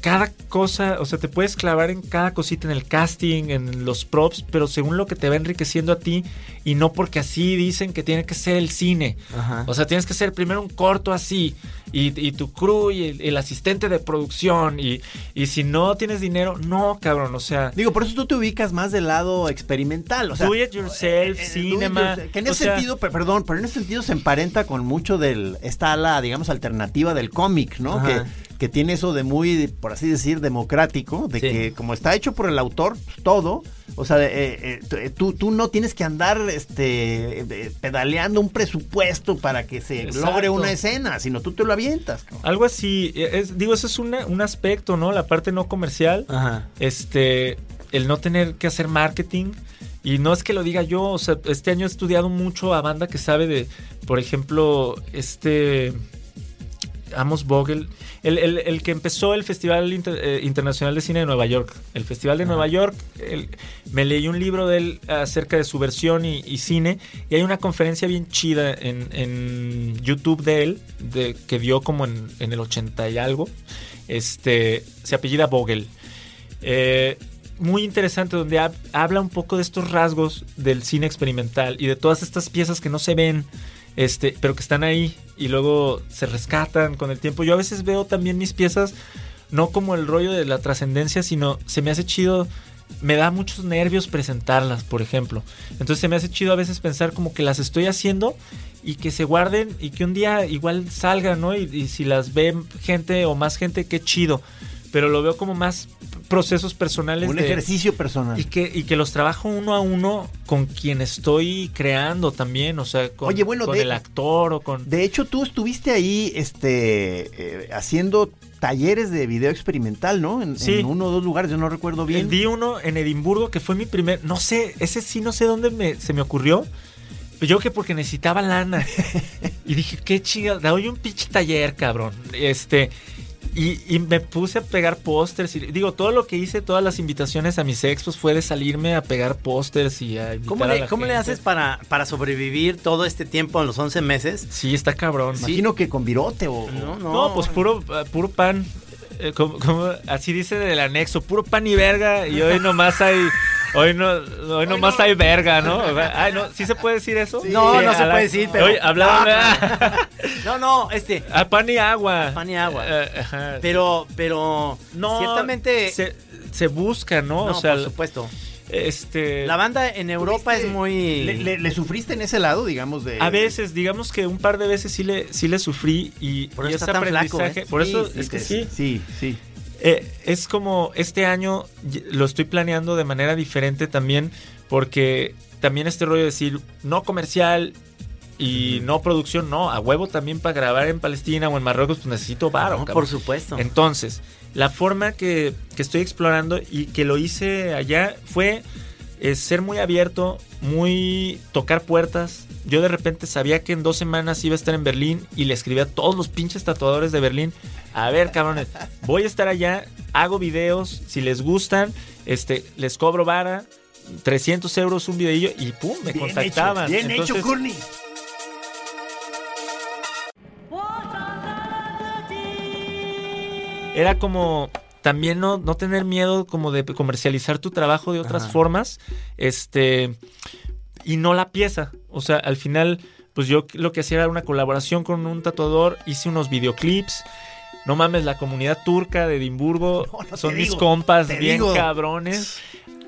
cada cosa, o sea, te puedes clavar en cada cosita, en el casting, en los props, pero según lo que te va enriqueciendo a ti y no porque así dicen que tiene que ser el cine. Ajá. O sea, tienes que ser primero un corto así y, y tu crew y el, el asistente de producción y, y si no tienes dinero, no, cabrón, o sea... Digo, por eso tú te ubicas más del lado experimental, o sea... do it yourself, eh, eh, cinema. it yourself, Que en ese sea, sentido, pe- perdón, pero en ese sentido se emparenta con mucho del, esta ala, digamos, alternativa del cómic, ¿no? Ajá. Que, que tiene eso de muy, por así decir, democrático, de Sí. que como está hecho por el autor, pues, todo, o sea, eh, eh, tú- eh, tú, tú no tienes que andar este, eh, pedaleando un presupuesto para que se Exacto. logre una escena, sino tú te lo avientas. Algo así, es- digo, eso es una- un aspecto, ¿no? La parte no comercial. Ajá. este, el no tener que hacer marketing. Y no es que lo diga yo, o sea, este año he estudiado mucho a banda que sabe de, por ejemplo, este Amos Vogel, el, el- el que empezó el Festival Inter- eh, Internacional de Cine de Nueva York. El Festival de Nueva York, el- me leí un libro de él acerca de su versión y, y cine, y hay una conferencia bien chida en, en YouTube de él, de, que dio como en, en el 80 y algo. Este, se apellida Vogel. Eh, muy interesante donde hab- habla un poco de estos rasgos del cine experimental y de todas estas piezas que no se ven, este, pero que están ahí y luego se rescatan con el tiempo. Yo a veces veo también mis piezas no como el rollo de la trascendencia, sino se me hace chido, me da muchos nervios presentarlas, por ejemplo. Entonces se me hace chido a veces pensar como que las estoy haciendo y que se guarden y que un día igual salgan, ¿no? Y, y si las ve gente o más gente, qué chido. Pero lo veo como más procesos personales. Un de- ejercicio personal. y que, y que los trabajo uno a uno con quien estoy creando también, o sea, con, Oye, bueno, con de- el actor o con... De hecho, tú estuviste ahí este, eh, haciendo talleres de video experimental, ¿no? En, Sí. en uno o dos lugares, yo no recuerdo bien. Vi uno en Edimburgo que fue mi primer, no sé, ese sí no sé dónde me, se me ocurrió. Yo que porque necesitaba lana. *laughs* y dije, qué chingada, doy un pinche taller, cabrón. Este, Y, y me puse a pegar pósters. Y, digo, todo lo que hice, todas las invitaciones a mis expos fue de salirme a pegar pósters y a invitar ¿Cómo, a le, la cómo le haces para, para sobrevivir todo este tiempo en los 11 meses? Sí, está cabrón. Imagino que con virote o... No, no. No, pues puro, puro pan. Eh, como- como- así dice del anexo, puro pan y verga. Y hoy nomás hay. Hoy no, hoy nomás hay verga, ¿no? Ay, no, ¿sí se puede decir eso? No, Sí, no se a puede decir, pero- Oye, hablaban. No, no, este. a pan y agua. Pan y agua. Eh, ajá. Pero, pero. no, Ciertamente. Se, se busca, ¿no? no, o sea, por supuesto. Este. La banda en Europa es muy. ¿Le, le- le sufriste en ese lado, digamos, de... A veces, digamos que un par de veces sí le, sí le sufrí y, Por y eso ese flaco. ¿eh? Por Sí, eso sí, es que sí. Sí, sí. Eh, es como este año lo estoy planeando de manera diferente también, porque también este rollo de decir no comercial y no producción, no, a huevo también para grabar en Palestina o en Marruecos, pues necesito varo. No, por supuesto. Entonces, la forma que, que estoy explorando y que lo hice allá fue eh, ser muy abierto, muy tocar puertas. Yo de repente sabía que en dos semanas iba a estar en Berlín y le escribí a todos los pinches tatuadores de Berlín. A ver, cabrones, voy a estar allá, hago videos, si les gustan, este, les cobro vara, 300 euros un videillo y pum, me Bien contactaban. hecho, bien hecho, Courtney. Era como también no, no tener miedo como de comercializar tu trabajo de otras Ajá. formas, este, y no la pieza. O sea, al final, pues yo lo que hacía era una colaboración con un tatuador, hice unos videoclips. No mames, la comunidad turca de Edimburgo *laughs* No, no te son mis digo, compas bien digo. cabrones.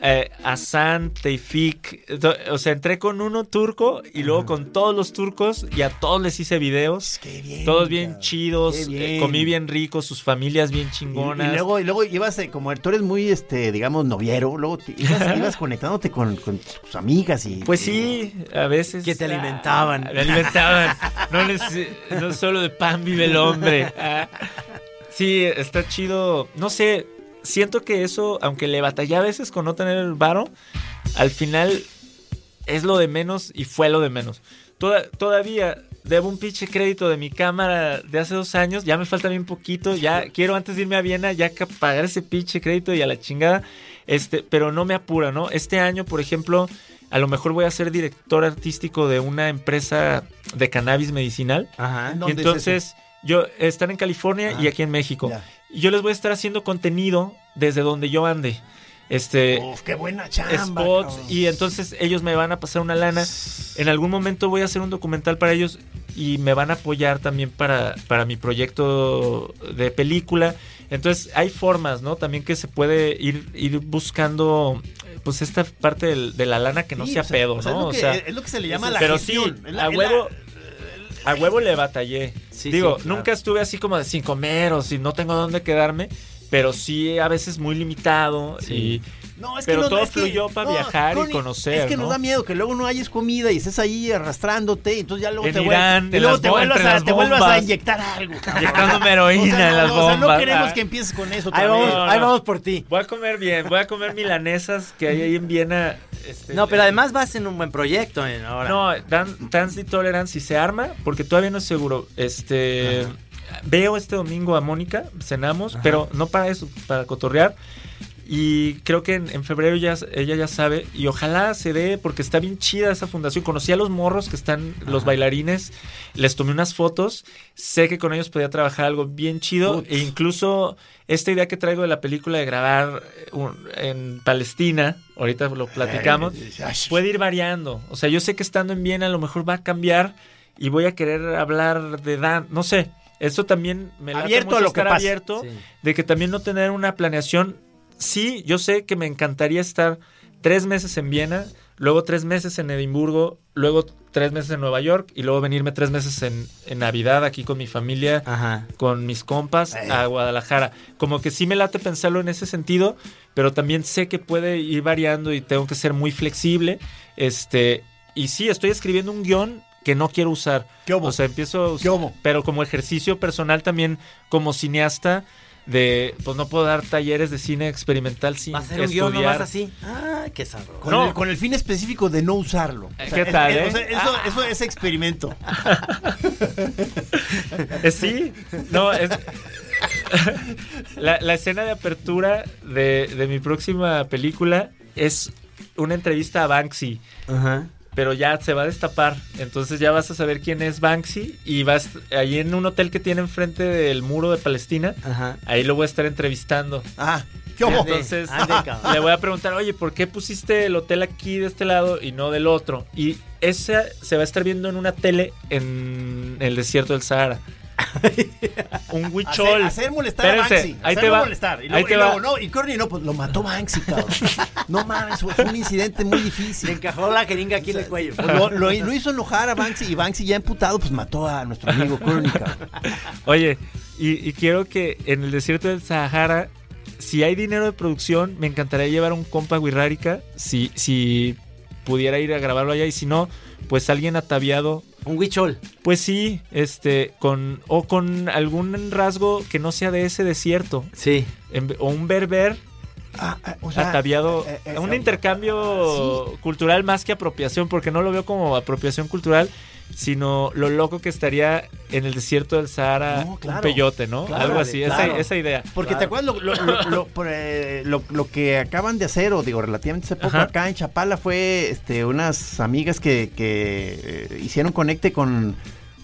Eh, Hasan, Teifik, o sea, entré con uno turco y luego con todos los turcos y a todos les hice videos. Qué bien, Todos bien cabrón. chidos, eh, comí bien rico, sus familias bien Y, chingonas. y luego, y luego ibas, eh, como tú eres muy, este, digamos, noviero, luego te- ibas, *laughs* ibas conectándote con, con tus amigas y... Pues sí, a veces. Que te alimentaban. Ah, Me alimentaban. No, les- no solo de pan vive el hombre. Ah. *laughs* Sí, está chido. No sé, siento que eso, aunque le batallé a veces con no tener el varo, al final es lo de menos y fue lo de menos. Toda- todavía debo un pinche crédito de mi cámara de hace dos años, ya me falta bien poquito, ya quiero antes de irme a Viena ya pagar ese pinche crédito y a la chingada, este, pero no me apura, ¿no? Este año, por ejemplo, a lo mejor voy a ser director artístico de una empresa de cannabis medicinal. Ajá. ¿En Y ¿Dónde es entonces, yo están en California y aquí en México. Ya. Y yo les voy a estar haciendo contenido desde donde yo ande. Este, Uf, qué buena chamba. spots cabrón. y entonces ellos me van a pasar una lana. En algún momento voy a hacer un documental para ellos y me van a apoyar también para, para mi proyecto de película. Entonces hay formas, ¿no? También que se puede ir, ir buscando pues esta parte de la lana que no Sí, sea pedo, o sea, ¿no? Es lo, O que, sea, es lo que se le llama la pero gestión. sí, Es la- a es la- huevo, a huevo le batallé. Sí, Digo, sí, claro. nunca estuve así como de sin comer o si no tengo dónde quedarme, pero sí a veces muy limitado y No, es Pero no, todo es que- fluyó para viajar y conocer, Es que nos ¿no? da miedo que luego no hayes comida y estés ahí arrastrándote y entonces ya luego En te Irán, vuelvas, y luego te, vuelvas a, te vuelvas a bombas. inyectar algo. Inyectándome heroína O sea, en no, las no, o sea, no bombas. queremos Ah. que empieces con eso. Ahí vamos, ahí vamos por ti. voy a comer bien, voy a comer milanesas que hay ahí en Viena. Este, No, pero además vas en un buen proyecto eh, ahora. No, Dan- Dance the Tolerance si se arma, porque todavía no es seguro. Este veo este domingo a Mónica, cenamos, pero no para eso, para cotorrear. Y creo que en, en febrero ya, ella ya sabe. Y ojalá se dé, porque está bien chida esa fundación. Conocí a los morros que están, los bailarines. Les tomé unas fotos. Sé que con ellos podía trabajar algo bien chido. E incluso esta idea que traigo de la película de grabar eh, un- en Palestina, ahorita lo platicamos, *laughs* puede ir variando. O sea, yo sé que estando en Viena a lo mejor va a cambiar y voy a querer hablar de Dan. No sé. Esto también me late Abierto mucho a lo que estar pase. abierto Sí. de que también no tener una planeación. Sí, yo sé que me encantaría estar tres meses en Viena, luego tres meses en Edimburgo, luego tres meses en Nueva York y luego venirme tres meses en, en Navidad aquí con mi familia, Ajá. con mis compas Eh. a Guadalajara. Como que sí me late pensarlo en ese sentido, pero también sé que puede ir variando y tengo que ser muy flexible. Este, y sí, estoy escribiendo un guion que no quiero usar. ¿Qué hubo? O sea, empiezo a usar- ¿Qué hubo? pero como ejercicio personal también como cineasta de pues no puedo dar talleres de cine experimental sin Va a ser un guion estudiar. nomás así. Ah, qué sabroso. Con, No. el, con el fin específico de no usarlo. Eh, ¿qué tal, es- eh? o sea, eso, eso es experimento. *laughs* Sí, no, es, *laughs* la, la escena de apertura de, de mi próxima película es una entrevista a Banksy. Ajá. Pero ya se va a destapar. Entonces ya vas a saber quién es Banksy y vas ahí en un hotel que tiene enfrente del muro de Palestina. Ajá. Ahí lo voy a estar entrevistando. Ah, ¿qué? Entonces ande, cabrón. le voy a preguntar, oye, ¿por qué pusiste el hotel aquí de este lado y no del otro? Y esa se va a estar viendo en una tele en el desierto del Sahara. *laughs* Un huichol. Hacer, hacer molestar a Banksy. ahí hacerlo te va. molestar. Y ahí luego, te y luego, va. no, y Courtney no, pues lo mató Banksy, cabrón. no mames, fue un incidente muy Le difícil. encajó la jeringa aquí en el cuello. Pues Lo, lo- lo hizo enojar a Banksy y Banksy ya emputado, pues mató a nuestro amigo Courtney, cabrón. *laughs* Oye, y, y quiero que en el desierto del Sahara, si hay dinero de producción, me encantaría llevar un compa Wirrárica, si, si pudiera ir a grabarlo allá, y si no, pues alguien ataviado. Un huichol. Pues sí, este, con, o con algún rasgo que no sea de ese desierto. Sí. En- o un berber Ah, ah, o sea, ataviado. eh, eh, un eh, intercambio cultural más que apropiación, porque no lo veo como apropiación cultural, sino lo loco que estaría en el desierto del Sahara No, claro. un peyote, ¿no? Claro, Algo así, esa- claro. esa, idea. Porque te acuerdas lo, *laughs* lo- lo- que acaban de hacer, o digo, relativamente hace poco Ajá. acá en Chapala, fue este, unas amigas que, que, eh, hicieron conecte con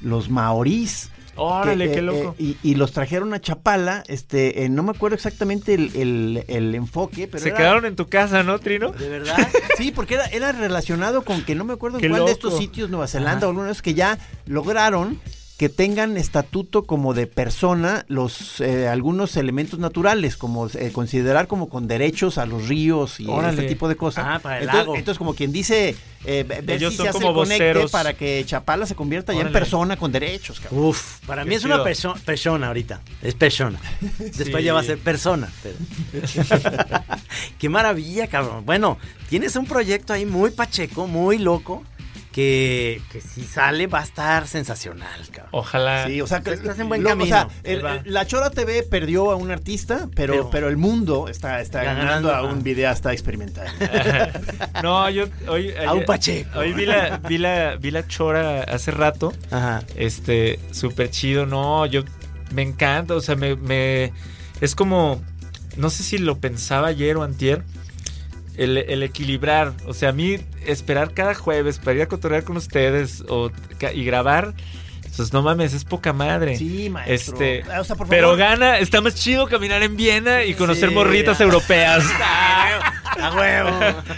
los maorís. Órale, que, qué eh, loco. eh, y, y los trajeron a Chapala, este, eh, no me acuerdo exactamente el, el- el enfoque, pero Se era- quedaron en tu casa, ¿no, Trino? ¿De verdad? *laughs* Sí, porque era, era relacionado con que no me acuerdo en cuál de estos sitios, Nueva Zelanda o algunos que ya lograron que tengan estatuto como de persona los eh, algunos elementos naturales, como eh, considerar como con derechos a los ríos y Órale. este tipo de cosas. Ah, para el entonces, lago. entonces, como quien dice, eh, ve- ver Ellos si son se hace como el conecte voceros. para que Chapala se convierta ya en persona con derechos. cabrón. Uf, para mí es una perso- persona ahorita. Es persona. *laughs* Después Sí. ya va a ser persona. pero- *laughs* *laughs* Qué maravilla, cabrón. Bueno, tienes un proyecto ahí muy pacheco, muy loco, que, que si sale va a estar sensacional, cabrón. Ojalá. Sí, o sea, que- Estás en buen lo- camino. O sea, el- el- la Chora TV perdió a un artista, pero, Pero- pero, el mundo está, está Ganando, ganando a un videasta experimental. *laughs* no, yo hoy, A un Pacheco. Hoy vi la, vi la, vi la chora hace rato. Ajá. Este, súper chido, no, yo me encanta, o sea, me, me- es como, no sé si lo pensaba ayer o antier, el, el equilibrar, o sea, a mí esperar cada jueves para ir a cotorrear con ustedes o, y grabar, pues no mames, es poca madre. Sí, maestro. Este, O sea, por pero gana, está más chido caminar en Viena y conocer Sí, morritas *laughs* ah. europeas. A huevo.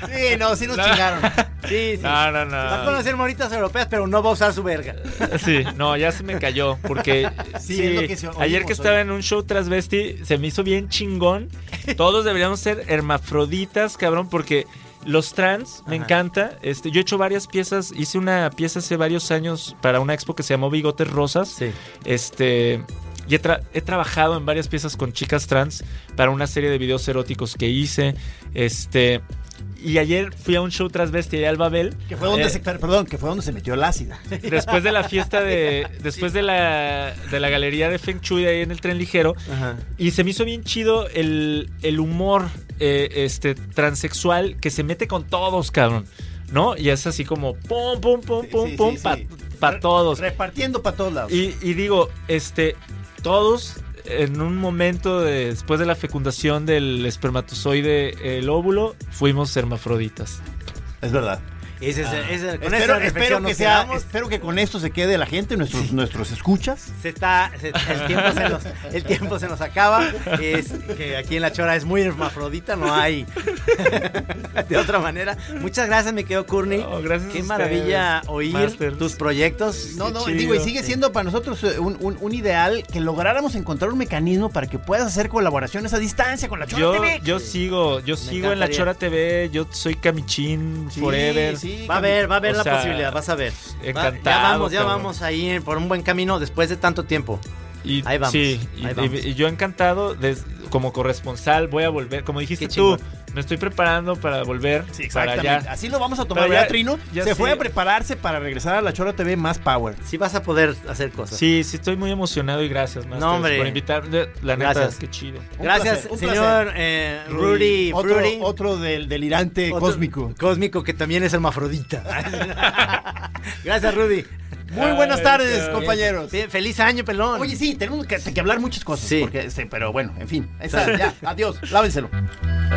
Sí, no, sí nos No. chingaron. Sí, sí. No, no, no. Va a conocer moritas europeas, pero no va a usar su verga. Sí, no, ya se me cayó. Porque Sí, sí, es lo que se- ayer que estaba en un show transvesti, se me hizo bien chingón. Todos deberíamos ser hermafroditas, cabrón, porque los trans me Ajá. encanta. Este, yo he hecho varias piezas, hice una pieza hace varios años para una expo que se llamó Bigotes Rosas. Sí. Este. Y he, tra- he trabajado en varias piezas con chicas trans para una serie de videos eróticos que hice. Este. Y ayer fui a un show transvesti allá al Babel. Que fue donde Eh, se, perdón, que fue donde se metió el ácido. después de la fiesta de *laughs* después de la de la galería de Feng Shui de ahí en el tren ligero Ajá. y se me hizo bien chido el, el humor eh, este transexual que se mete con todos cabrón no y es así como pum pum pum Sí, pum sí, pum sí, para sí. todos Repartiendo para todos lados. y, y digo este todos en un momento de- después de la fecundación del espermatozoide el óvulo fuimos hermafroditas Es verdad. Ese es, ese- con Espero, espero que sea, espero que con esto se quede la gente, nuestros, nuestros escuchas. Se está, se- el, tiempo se nos, el tiempo se nos acaba. Es que aquí en La Chora es muy hermafrodita, no hay *laughs* de otra manera. Muchas gracias, me quedo Courtney. No, gracias Qué a maravilla ustedes, oír Masters. tus proyectos. No, no, digo, y sigue siendo para nosotros eh, un, un- un ideal que lográramos encontrar un mecanismo para que puedas hacer colaboraciones a distancia con la Chora Yo, TV. yo sigo, yo sigo en la. Chora TV, yo soy Camichín Sí, Forever. sí, Va a haber, va a haber la sea, posibilidad, vas a ver. Va- encantado, ya vamos, ya cabrón. vamos ahí por un buen camino después de tanto tiempo. Y, Ahí vamos, Sí, y, ahí vamos. y- y yo encantado, des- como corresponsal voy a volver, como dijiste tú, chingón. Me estoy preparando para volver Sí, para exactamente. allá. Así lo vamos a tomar, Pero ¿verdad, ya- Trino? ya Se fue a prepararse para regresar a la Chora TV más power. Sí vas a poder hacer cosas. Sí, sí estoy muy emocionado y gracias, Masters, hombre. por invitarme. La neta, Gracias. qué chido. Un Gracias, placer, un señor placer. eh, Rudy otro, Fruity. otro del delirante Otro- cósmico. Cósmico que también es hermafrodita. *laughs* Gracias, Rudy. Muy buenas tardes, compañeros. Bien, Feliz año, pelón. Oye, sí, tenemos que, que hablar muchas cosas. Sí. Porque, este, pero bueno, en fin. Ahí está, ya. Adiós. Lávenselo.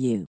you.